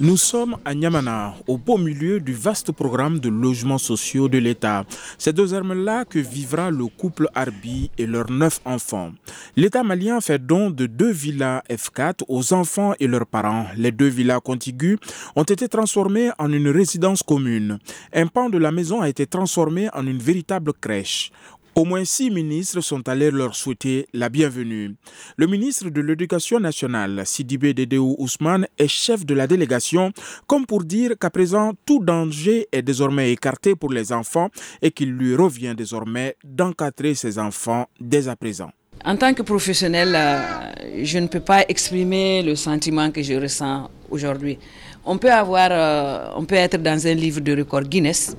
Nous sommes à Niamana, au beau milieu du vaste programme de logements sociaux de l'État. C'est deux là que vivra le couple Arbi et leurs neuf enfants. L'État malien fait don de deux villas F4 aux enfants et leurs parents. Les deux villas contiguës ont été transformées en une résidence commune. Un pan de la maison a été transformé en une véritable crèche. Au moins six ministres sont allés leur souhaiter la bienvenue. Le ministre de l'Éducation nationale, Sidibé Dedeo Ousmane, est chef de la délégation, comme pour dire qu'à présent, tout danger est désormais écarté pour les enfants et qu'il lui revient désormais d'encadrer ses enfants dès à présent. En tant que professionnel, euh, je ne peux pas exprimer le sentiment que je ressens aujourd'hui. On peut avoir, euh, on peut être dans un livre de record Guinness,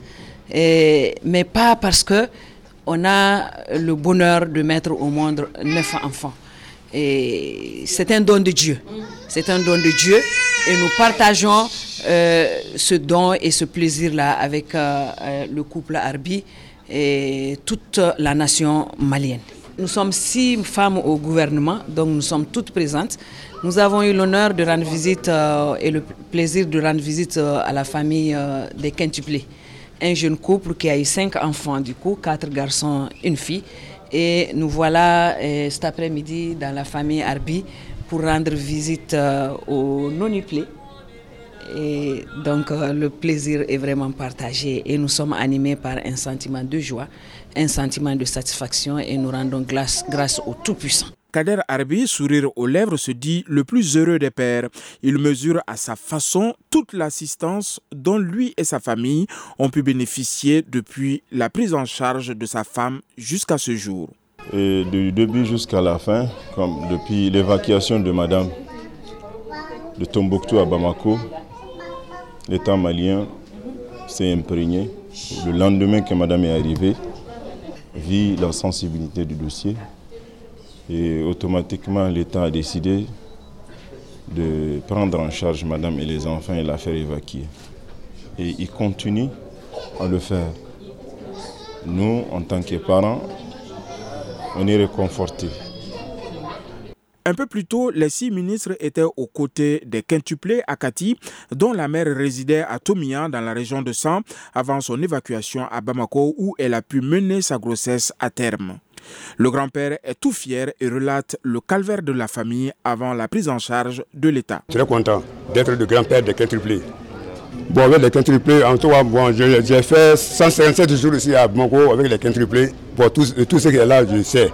mais pas parce que on a le bonheur de mettre au monde neuf enfants. Et c'est un don de Dieu. C'est un don de Dieu. Et nous partageons euh, ce don et ce plaisir-là avec euh, euh, le couple Arbi et toute la nation malienne. Nous sommes six femmes au gouvernement, donc nous sommes toutes présentes. Nous avons eu l'honneur de rendre visite et le plaisir de rendre visite à la famille des Quintuplés un jeune couple qui a eu cinq enfants, du coup, quatre garçons, une fille. Et nous voilà euh, cet après-midi dans la famille Arbi pour rendre visite euh, au non-uplé. Et donc euh, le plaisir est vraiment partagé et nous sommes animés par un sentiment de joie, un sentiment de satisfaction et nous rendons grâce au Tout-Puissant. Kader Arbi, sourire aux lèvres, se dit le plus heureux des pères. Il mesure à sa façon toute l'assistance dont lui et sa famille ont pu bénéficier depuis la prise en charge de sa femme jusqu'à ce jour. Et du début jusqu'à la fin, comme depuis l'évacuation de madame de Tombouctou à Bamako, l'État malien s'est imprégné. Le lendemain que madame est arrivée, vit la sensibilité du dossier et automatiquement, l'État a décidé de prendre en charge madame et les enfants et la faire évacuer. Et il continue à le faire. Nous, en tant que parents, on est réconfortés. Un peu plus tôt, les six ministres étaient aux côtés des quintuplés Akati, dont la mère résidait à Tomia, dans la région de Sang, avant son évacuation à Bamako, où elle a pu mener sa grossesse à terme. Le grand-père est tout fier et relate le calvaire de la famille avant la prise en charge de l'État. Très content d'être le grand-père des quintuplés. Bon, avec les quintuplés, en tout cas, j'ai fait 157 jours ici à Bamako avec les quintuplés. Bon, tout, tout ce qui est là, je sais.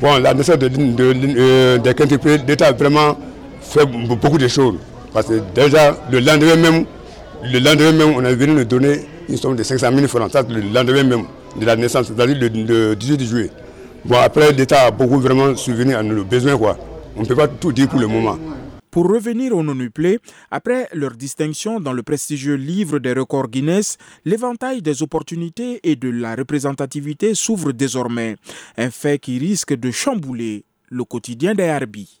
Bon, la naissance de, euh, des quintuplés, l'État a vraiment fait beaucoup de choses. Parce que déjà, le lendemain même, le lendemain même, on a venu nous donner une somme de 500 000 francs. Le lendemain même de la naissance, c'est-à-dire le, 18 juillet. Bon, après, l'État a beaucoup vraiment souvenu à nos besoins. Quoi. On ne peut pas tout dire pour le moment. Pour revenir au non-uplé, après leur distinction dans le prestigieux livre des records Guinness, l'éventail des opportunités et de la représentativité s'ouvre désormais, un fait qui risque de chambouler le quotidien des Harbis.